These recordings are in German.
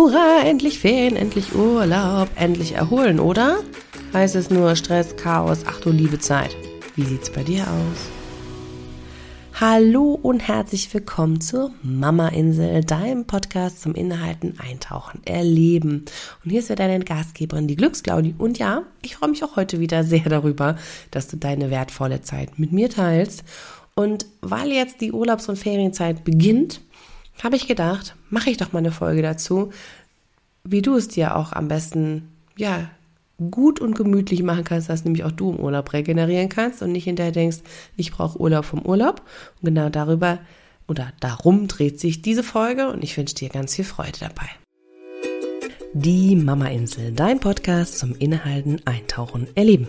Hurra, endlich Ferien, endlich Urlaub, endlich erholen, oder? Heißt es nur Stress, Chaos, ach du liebe Zeit. Wie sieht's bei dir aus? Hallo und herzlich willkommen zur Mama Insel, deinem Podcast zum Inhalten eintauchen, erleben. Und hier ist wieder deine Gastgeberin, die Glücksclaudi. Und ja, ich freue mich auch heute wieder sehr darüber, dass du deine wertvolle Zeit mit mir teilst. Und weil jetzt die Urlaubs- und Ferienzeit beginnt, habe ich gedacht, mache ich doch mal eine Folge dazu, wie du es dir auch am besten, ja, gut und gemütlich machen kannst, dass nämlich auch du im Urlaub regenerieren kannst und nicht hinterher denkst, ich brauche Urlaub vom Urlaub. Und genau darüber oder darum dreht sich diese Folge und ich wünsche dir ganz viel Freude dabei. Die Mama Insel, dein Podcast zum Inhalten, Eintauchen, Erleben.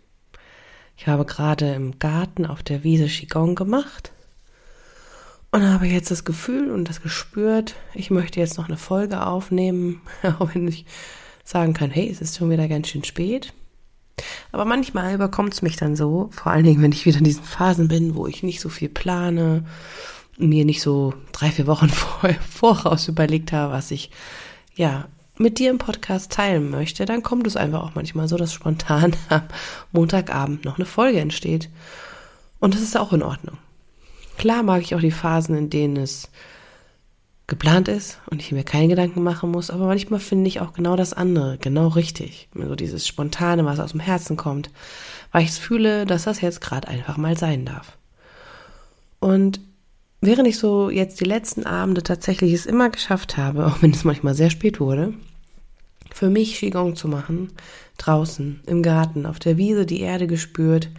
ich habe gerade im Garten auf der Wiese Qigong gemacht und habe jetzt das Gefühl und das gespürt, ich möchte jetzt noch eine Folge aufnehmen, auch wenn ich sagen kann, hey, es ist schon wieder ganz schön spät. Aber manchmal überkommt es mich dann so, vor allen Dingen, wenn ich wieder in diesen Phasen bin, wo ich nicht so viel plane, mir nicht so drei, vier Wochen vor, voraus überlegt habe, was ich ja mit dir im Podcast teilen möchte, dann kommt es einfach auch manchmal so, dass spontan am Montagabend noch eine Folge entsteht. Und das ist auch in Ordnung. Klar mag ich auch die Phasen, in denen es geplant ist und ich mir keine Gedanken machen muss, aber manchmal finde ich auch genau das andere, genau richtig. So dieses Spontane, was aus dem Herzen kommt, weil ich fühle, dass das jetzt gerade einfach mal sein darf. Und während ich so jetzt die letzten Abende tatsächlich es immer geschafft habe, auch wenn es manchmal sehr spät wurde, für mich Qigong zu machen, draußen, im Garten, auf der Wiese die Erde gespürt,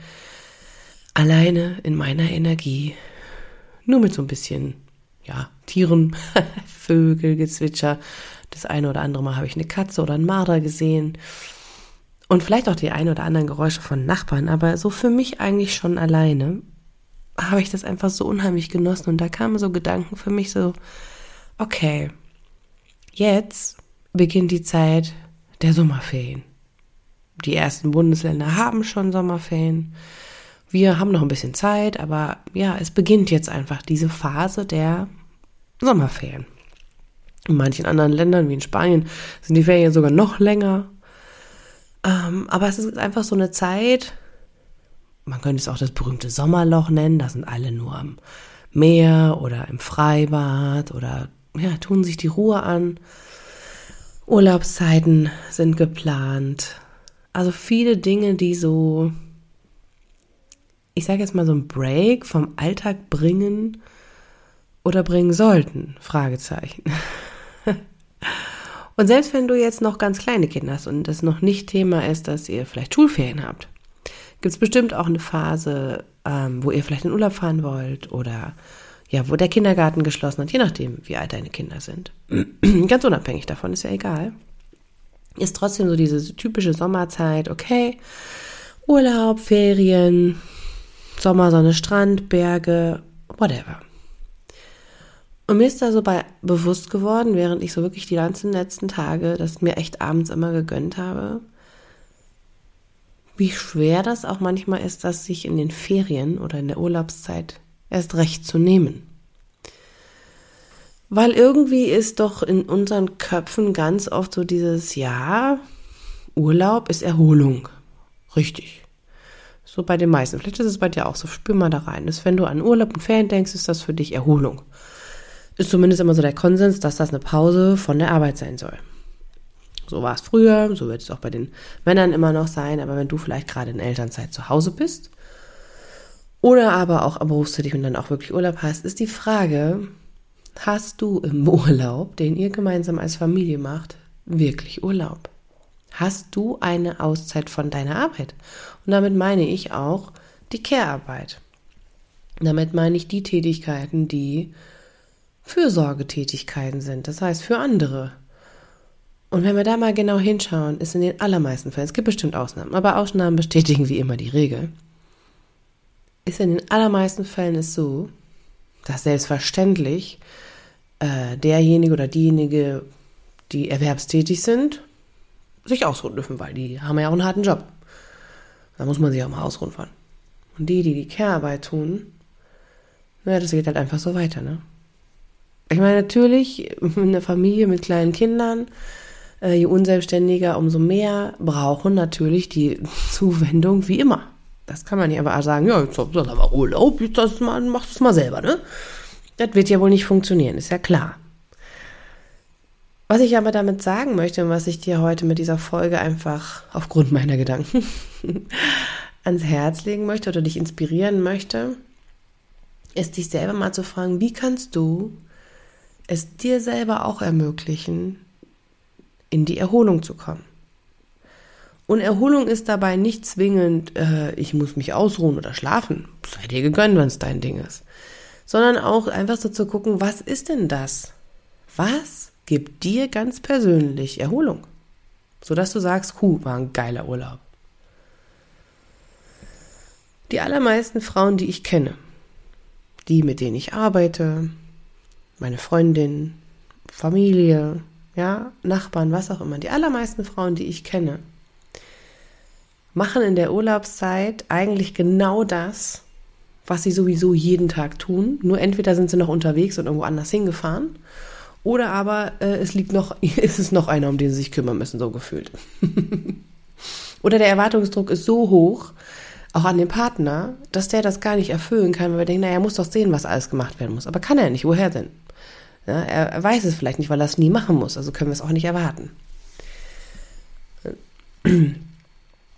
alleine in meiner Energie, nur mit so ein bisschen, ja, Tieren, Vögel, Gezwitscher. Das eine oder andere Mal habe ich eine Katze oder einen Marder gesehen. Und vielleicht auch die ein oder anderen Geräusche von Nachbarn, aber so für mich eigentlich schon alleine habe ich das einfach so unheimlich genossen. Und da kamen so Gedanken für mich so, okay, jetzt beginnt die Zeit der Sommerferien. Die ersten Bundesländer haben schon Sommerferien. Wir haben noch ein bisschen Zeit, aber ja, es beginnt jetzt einfach diese Phase der Sommerferien. In manchen anderen Ländern, wie in Spanien, sind die Ferien sogar noch länger. Ähm, aber es ist einfach so eine Zeit, man könnte es auch das berühmte Sommerloch nennen, da sind alle nur am Meer oder im Freibad oder ja, tun sich die Ruhe an. Urlaubszeiten sind geplant. Also viele Dinge, die so, ich sage jetzt mal so ein Break vom Alltag bringen oder bringen sollten. Fragezeichen. und selbst wenn du jetzt noch ganz kleine Kinder hast und das noch nicht Thema ist, dass ihr vielleicht Schulferien habt, gibt es bestimmt auch eine Phase, ähm, wo ihr vielleicht in Urlaub fahren wollt oder ja, wo der Kindergarten geschlossen hat, je nachdem, wie alt deine Kinder sind. Ganz unabhängig davon, ist ja egal. Ist trotzdem so diese typische Sommerzeit, okay, Urlaub, Ferien, Sommersonne, Strand, Berge, whatever. Und mir ist da so bei bewusst geworden, während ich so wirklich die ganzen letzten Tage das mir echt abends immer gegönnt habe, wie schwer das auch manchmal ist, das sich in den Ferien oder in der Urlaubszeit erst recht zu nehmen. Weil irgendwie ist doch in unseren Köpfen ganz oft so dieses, ja, Urlaub ist Erholung. Richtig. So bei den meisten. Vielleicht ist es bei dir auch so. Spür mal da rein. Ist, wenn du an Urlaub und Ferien denkst, ist das für dich Erholung. Ist zumindest immer so der Konsens, dass das eine Pause von der Arbeit sein soll. So war es früher, so wird es auch bei den Männern immer noch sein. Aber wenn du vielleicht gerade in Elternzeit zu Hause bist oder aber auch berufstätig und dann auch wirklich Urlaub hast, ist die Frage, hast du im Urlaub, den ihr gemeinsam als Familie macht, wirklich Urlaub? Hast du eine Auszeit von deiner Arbeit? Und damit meine ich auch die Care-Arbeit. Damit meine ich die Tätigkeiten, die Fürsorgetätigkeiten sind, das heißt für andere. Und wenn wir da mal genau hinschauen, ist in den allermeisten Fällen, es gibt bestimmt Ausnahmen, aber Ausnahmen bestätigen wie immer die Regel, ist in den allermeisten Fällen es so, dass selbstverständlich äh, derjenige oder diejenige, die erwerbstätig sind, sich ausruhen dürfen, weil die haben ja auch einen harten Job. Da muss man sich auch mal ausruhen von. Und die, die die Care-Arbeit tun, naja, das geht halt einfach so weiter, ne? Ich meine, natürlich, eine Familie mit kleinen Kindern, äh, je unselbstständiger, umso mehr brauchen natürlich die Zuwendung wie immer. Das kann man ja aber sagen, ja, jetzt hast du aber Urlaub, jetzt das mal, mach das mal selber, ne? Das wird ja wohl nicht funktionieren, ist ja klar. Was ich aber damit sagen möchte und was ich dir heute mit dieser Folge einfach aufgrund meiner Gedanken ans Herz legen möchte oder dich inspirieren möchte, ist dich selber mal zu fragen, wie kannst du es dir selber auch ermöglichen, in die Erholung zu kommen. Und Erholung ist dabei nicht zwingend, äh, ich muss mich ausruhen oder schlafen. Sei dir gegönnt, wenn es dein Ding ist. Sondern auch einfach so zu gucken, was ist denn das? Was gibt dir ganz persönlich Erholung? Sodass du sagst, hu, war ein geiler Urlaub. Die allermeisten Frauen, die ich kenne, die, mit denen ich arbeite, meine Freundin, Familie, ja, Nachbarn, was auch immer, die allermeisten Frauen, die ich kenne, machen in der Urlaubszeit eigentlich genau das, was sie sowieso jeden Tag tun. Nur entweder sind sie noch unterwegs und irgendwo anders hingefahren, oder aber äh, es liegt noch, ist es noch einer, um den sie sich kümmern müssen, so gefühlt. oder der Erwartungsdruck ist so hoch, auch an den Partner, dass der das gar nicht erfüllen kann, weil wir denken, naja, er muss doch sehen, was alles gemacht werden muss. Aber kann er nicht, woher denn? Ja, er, er weiß es vielleicht nicht, weil er es nie machen muss, also können wir es auch nicht erwarten.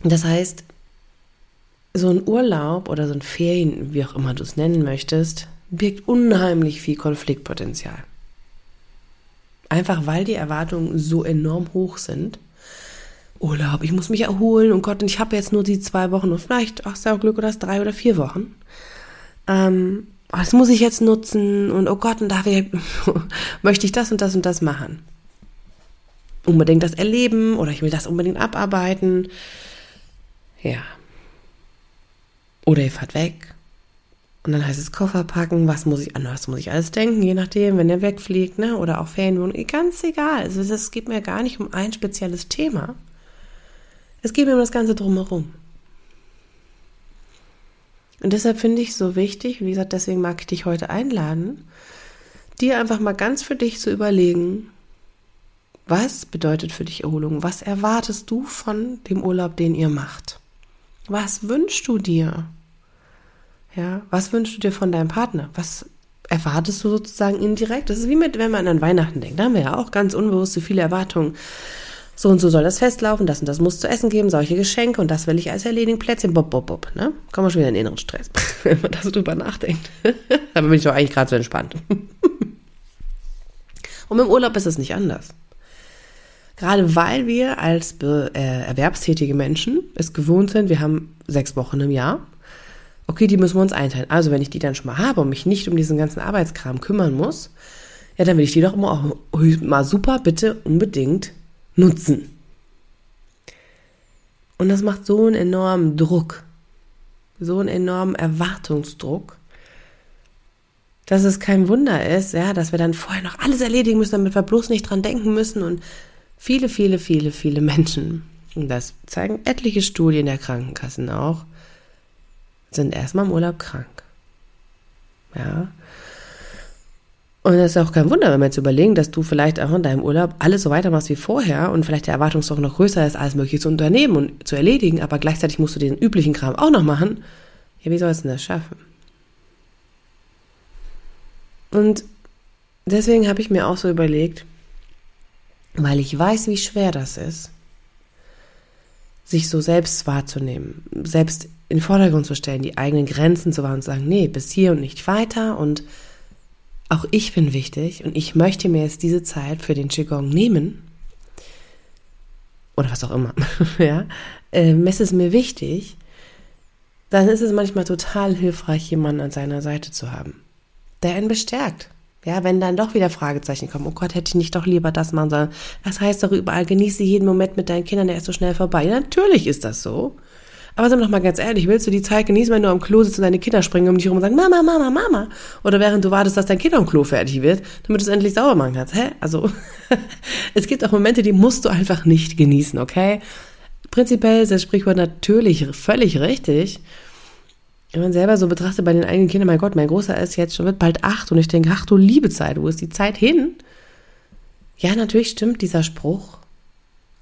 Das heißt, so ein Urlaub oder so ein Ferien, wie auch immer du es nennen möchtest, birgt unheimlich viel Konfliktpotenzial. Einfach weil die Erwartungen so enorm hoch sind. Urlaub, ich muss mich erholen und Gott, ich habe jetzt nur die zwei Wochen und vielleicht, ach, auch Glück, oder das drei oder vier Wochen. Ähm, oh, das muss ich jetzt nutzen und oh Gott, und da möchte ich das und das und das machen. Unbedingt das erleben oder ich will das unbedingt abarbeiten. Ja. Oder ihr fahrt weg. Und dann heißt es Koffer packen, was muss ich, an was muss ich alles denken, je nachdem, wenn ihr wegfliegt, ne? Oder auch Ferienwohnung, ganz egal. Also es geht mir gar nicht um ein spezielles Thema. Es geht mir um das Ganze drumherum. Und deshalb finde ich es so wichtig, wie gesagt, deswegen mag ich dich heute einladen, dir einfach mal ganz für dich zu überlegen, was bedeutet für dich Erholung? Was erwartest du von dem Urlaub, den ihr macht? Was wünschst du dir? Ja, was wünschst du dir von deinem Partner? Was erwartest du sozusagen indirekt? Das ist wie mit, wenn man an Weihnachten denkt. Da haben wir ja auch ganz unbewusst so viele Erwartungen. So und so soll das festlaufen, das und das muss zu essen geben, solche Geschenke und das will ich als erledigen, Plätzchen, bob, bob, bob. Ne? Kommen wir schon wieder in den inneren Stress, wenn man da so drüber nachdenkt. da bin ich doch eigentlich gerade so entspannt. und im Urlaub ist es nicht anders. Gerade weil wir als äh, erwerbstätige Menschen es gewohnt sind, wir haben sechs Wochen im Jahr. Okay, die müssen wir uns einteilen. Also wenn ich die dann schon mal habe und mich nicht um diesen ganzen Arbeitskram kümmern muss, ja, dann will ich die doch immer auch mal super bitte unbedingt nutzen. Und das macht so einen enormen Druck, so einen enormen Erwartungsdruck, dass es kein Wunder ist, ja, dass wir dann vorher noch alles erledigen müssen, damit wir bloß nicht dran denken müssen und viele, viele, viele, viele Menschen, und das zeigen etliche Studien der Krankenkassen auch, sind erstmal im Urlaub krank. Ja. Und das ist auch kein Wunder, wenn wir jetzt überlegen, dass du vielleicht auch in deinem Urlaub alles so weitermachst wie vorher und vielleicht der Erwartungsdruck noch größer ist, alles Mögliche zu unternehmen und zu erledigen, aber gleichzeitig musst du den üblichen Kram auch noch machen. Ja, wie sollst du das schaffen? Und deswegen habe ich mir auch so überlegt, weil ich weiß, wie schwer das ist, sich so selbst wahrzunehmen, selbst in den Vordergrund zu stellen, die eigenen Grenzen zu wahren und zu sagen, nee, bis hier und nicht weiter und auch ich bin wichtig und ich möchte mir jetzt diese Zeit für den Qigong nehmen oder was auch immer, ja, ähm, es ist mir wichtig, dann ist es manchmal total hilfreich, jemanden an seiner Seite zu haben, der einen bestärkt, Ja, wenn dann doch wieder Fragezeichen kommen, oh Gott, hätte ich nicht doch lieber das machen sollen. Das heißt doch überall, genieße jeden Moment mit deinen Kindern, der ist so schnell vorbei. Ja, natürlich ist das so. Aber sag doch mal ganz ehrlich, willst du die Zeit genießen, wenn du am Klo sitzt und deine Kinder springen um dich herum und sagen, Mama, Mama, Mama? Oder während du wartest, dass dein Kind am Klo fertig wird, damit du es endlich sauber machen kannst. Hä? Also, es gibt auch Momente, die musst du einfach nicht genießen, okay? Prinzipiell ist das Sprichwort natürlich völlig richtig. Wenn man selber so betrachtet bei den eigenen Kindern, mein Gott, mein Großer ist jetzt schon, wird bald acht und ich denke, ach du liebe Zeit, wo ist die Zeit hin? Ja, natürlich stimmt dieser Spruch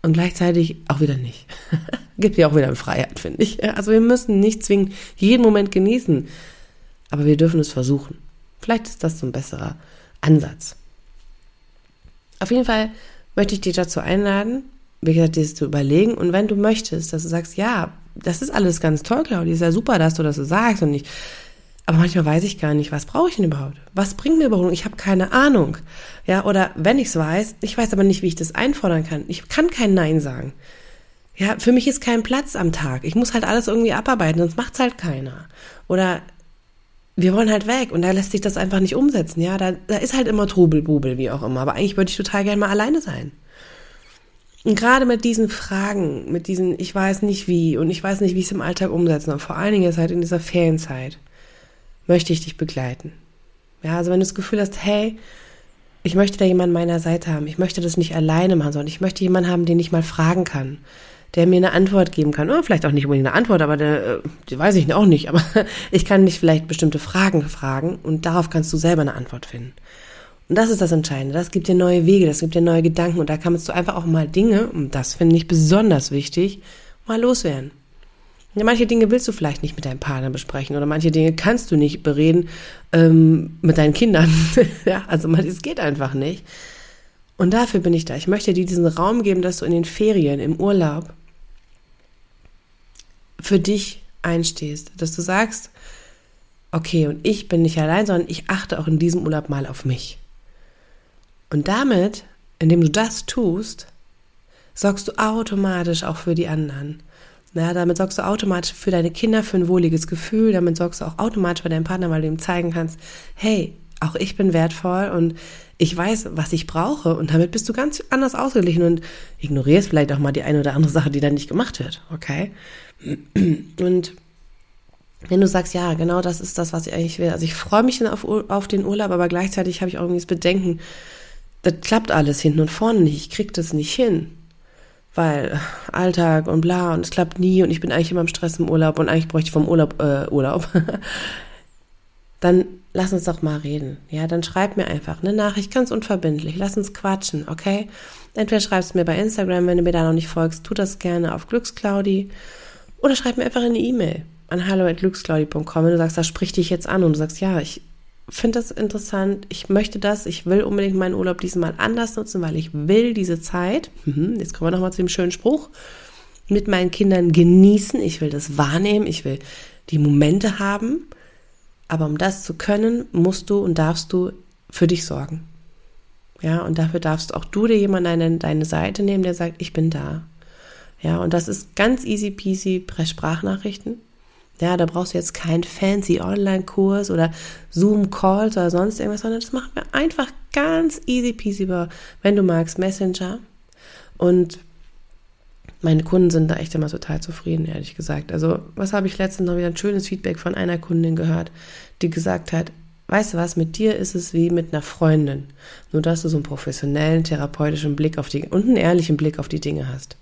und gleichzeitig auch wieder nicht. Gibt ja auch wieder Freiheit, finde ich. Also wir müssen nicht zwingend jeden Moment genießen, aber wir dürfen es versuchen. Vielleicht ist das so ein besserer Ansatz. Auf jeden Fall möchte ich dich dazu einladen, wie gesagt, dir zu überlegen und wenn du möchtest, dass du sagst, ja, das ist alles ganz toll, Claudia, ist ja super, dass du das so sagst und ich, aber manchmal weiß ich gar nicht, was brauche ich denn überhaupt? Was bringt mir überhaupt? Ich habe keine Ahnung. Ja, oder wenn ich es weiß, ich weiß aber nicht, wie ich das einfordern kann. Ich kann kein Nein sagen. Ja, für mich ist kein Platz am Tag. Ich muss halt alles irgendwie abarbeiten, sonst macht's halt keiner. Oder wir wollen halt weg und da lässt sich das einfach nicht umsetzen. Ja, da, da ist halt immer Trubel, Bubel, wie auch immer. Aber eigentlich würde ich total gerne mal alleine sein. Und gerade mit diesen Fragen, mit diesen, ich weiß nicht wie und ich weiß nicht, wie ich es im Alltag umsetzen und vor allen Dingen jetzt halt in dieser Ferienzeit, möchte ich dich begleiten. Ja, also wenn du das Gefühl hast, hey, ich möchte da jemanden an meiner Seite haben, ich möchte das nicht alleine machen, sondern ich möchte jemanden haben, den ich mal fragen kann, der mir eine Antwort geben kann. Oder vielleicht auch nicht unbedingt eine Antwort, aber der, äh, die weiß ich auch nicht, aber ich kann dich vielleicht bestimmte Fragen fragen und darauf kannst du selber eine Antwort finden. Und das ist das Entscheidende. Das gibt dir neue Wege, das gibt dir neue Gedanken und da kannst du einfach auch mal Dinge, und das finde ich besonders wichtig, mal loswerden. Manche Dinge willst du vielleicht nicht mit deinem Partner besprechen oder manche Dinge kannst du nicht bereden ähm, mit deinen Kindern. ja, also es geht einfach nicht. Und dafür bin ich da. Ich möchte dir diesen Raum geben, dass du in den Ferien, im Urlaub für dich einstehst, dass du sagst, okay, und ich bin nicht allein, sondern ich achte auch in diesem Urlaub mal auf mich. Und damit, indem du das tust, sorgst du automatisch auch für die anderen. Ja, damit sorgst du automatisch für deine Kinder für ein wohliges Gefühl, damit sorgst du auch automatisch für deinen Partner, weil du ihm zeigen kannst, hey, auch ich bin wertvoll und ich weiß, was ich brauche und damit bist du ganz anders ausgeglichen und ignorierst vielleicht auch mal die eine oder andere Sache, die dann nicht gemacht wird, okay? Und wenn du sagst, ja, genau das ist das, was ich eigentlich will. Also ich freue mich dann auf, auf den Urlaub, aber gleichzeitig habe ich auch irgendwie das Bedenken, das klappt alles hinten und vorne nicht. Ich krieg das nicht hin. Weil Alltag und bla und es klappt nie und ich bin eigentlich immer im Stress im Urlaub und eigentlich bräuchte ich vom Urlaub äh, Urlaub. dann lass uns doch mal reden. Ja, dann schreib mir einfach eine Nachricht, ganz unverbindlich. Lass uns quatschen, okay? Entweder schreibst du mir bei Instagram, wenn du mir da noch nicht folgst, tu das gerne auf Glücksclaudi oder schreib mir einfach eine E-Mail an hallo@glücksclaudi.com, wenn du sagst, da sprich dich jetzt an und du sagst, ja, ich finde das interessant, ich möchte das, ich will unbedingt meinen Urlaub diesmal anders nutzen, weil ich will diese Zeit, mhm, jetzt kommen wir nochmal zu dem schönen Spruch, mit meinen Kindern genießen, ich will das wahrnehmen, ich will die Momente haben, aber um das zu können, musst du und darfst du für dich sorgen. Ja, und dafür darfst auch du dir jemanden an deine Seite nehmen, der sagt, ich bin da. Ja, und das ist ganz easy peasy per Sprachnachrichten. Ja, da brauchst du jetzt keinen fancy Online-Kurs oder Zoom-Calls oder sonst irgendwas, sondern das machen wir einfach ganz easy peasy über, wenn du magst, Messenger. Und meine Kunden sind da echt immer total zufrieden, ehrlich gesagt. Also, was habe ich letztens noch wieder ein schönes Feedback von einer Kundin gehört, die gesagt hat, weißt du was, mit dir ist es wie mit einer Freundin. Nur, dass du so einen professionellen, therapeutischen Blick auf die und einen ehrlichen Blick auf die Dinge hast.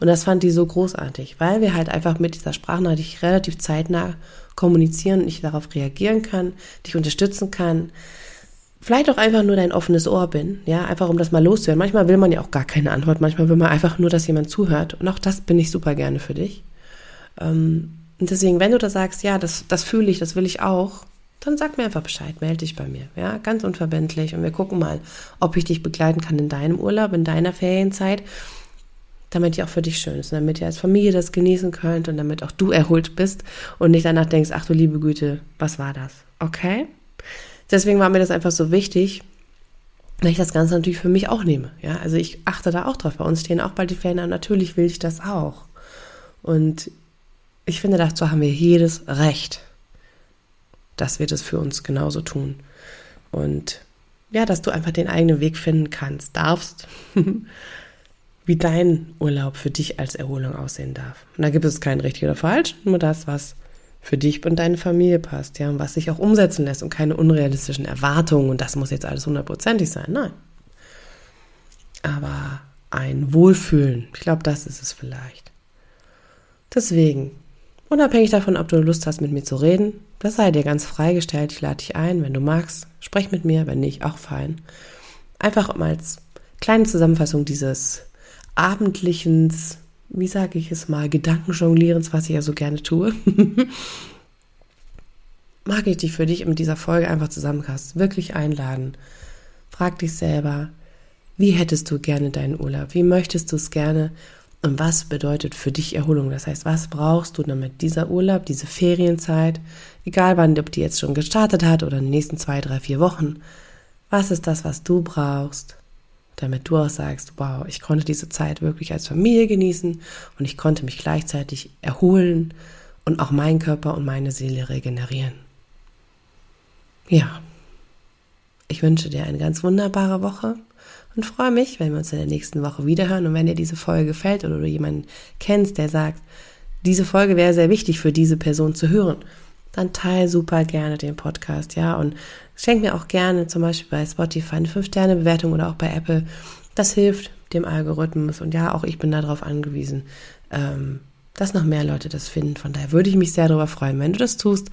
Und das fand die so großartig, weil wir halt einfach mit dieser Sprachnachricht relativ zeitnah kommunizieren und ich darauf reagieren kann, dich unterstützen kann. Vielleicht auch einfach nur dein offenes Ohr bin, ja, einfach um das mal loszuhören. Manchmal will man ja auch gar keine Antwort, manchmal will man einfach nur, dass jemand zuhört. Und auch das bin ich super gerne für dich. Ähm, und deswegen, wenn du da sagst, ja, das, das fühle ich, das will ich auch, dann sag mir einfach Bescheid, melde dich bei mir, ja, ganz unverbindlich und wir gucken mal, ob ich dich begleiten kann in deinem Urlaub, in deiner Ferienzeit damit die auch für dich schön ist, damit ihr als Familie das genießen könnt und damit auch du erholt bist und nicht danach denkst, ach du liebe Güte, was war das? Okay? Deswegen war mir das einfach so wichtig, dass ich das Ganze natürlich für mich auch nehme. Ja, also ich achte da auch drauf. Bei uns stehen auch bald die Ferien an. Natürlich will ich das auch. Und ich finde, dazu haben wir jedes Recht, dass wir das für uns genauso tun. Und ja, dass du einfach den eigenen Weg finden kannst, darfst, wie dein Urlaub für dich als Erholung aussehen darf. Und da gibt es kein richtig oder falsch, nur das, was für dich und deine Familie passt, ja, und was sich auch umsetzen lässt und keine unrealistischen Erwartungen und das muss jetzt alles hundertprozentig sein, nein. Aber ein Wohlfühlen, ich glaube, das ist es vielleicht. Deswegen, unabhängig davon, ob du Lust hast, mit mir zu reden, das sei dir ganz freigestellt. Ich lade dich ein, wenn du magst, sprech mit mir, wenn nicht, auch fein. Einfach um als kleine Zusammenfassung dieses abendlichen, wie sage ich es mal, Gedankenjonglierens, was ich ja so gerne tue, mag ich dich für dich in dieser Folge einfach zusammenfassen, wirklich einladen. Frag dich selber, wie hättest du gerne deinen Urlaub? Wie möchtest du es gerne? Und was bedeutet für dich Erholung? Das heißt, was brauchst du, damit dieser Urlaub, diese Ferienzeit, egal wann, ob die jetzt schon gestartet hat oder in den nächsten zwei, drei, vier Wochen, was ist das, was du brauchst, damit du auch sagst, wow, ich konnte diese Zeit wirklich als Familie genießen und ich konnte mich gleichzeitig erholen und auch meinen Körper und meine Seele regenerieren. Ja, ich wünsche dir eine ganz wunderbare Woche und freue mich, wenn wir uns in der nächsten Woche wiederhören. Und wenn dir diese Folge gefällt oder du jemanden kennst, der sagt, diese Folge wäre sehr wichtig für diese Person zu hören, dann teile super gerne den Podcast, ja, und schenk mir auch gerne zum Beispiel bei Spotify eine 5-Sterne-Bewertung oder auch bei Apple. Das hilft dem Algorithmus und ja, auch ich bin darauf angewiesen, ähm, dass noch mehr Leute das finden. Von daher würde ich mich sehr darüber freuen, wenn du das tust.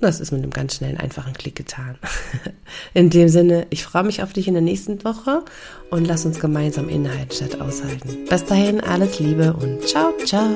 Das ist mit einem ganz schnellen, einfachen Klick getan. In dem Sinne, ich freue mich auf dich in der nächsten Woche und lass uns gemeinsam Inhalt statt aushalten. Bis dahin, alles Liebe und ciao, ciao.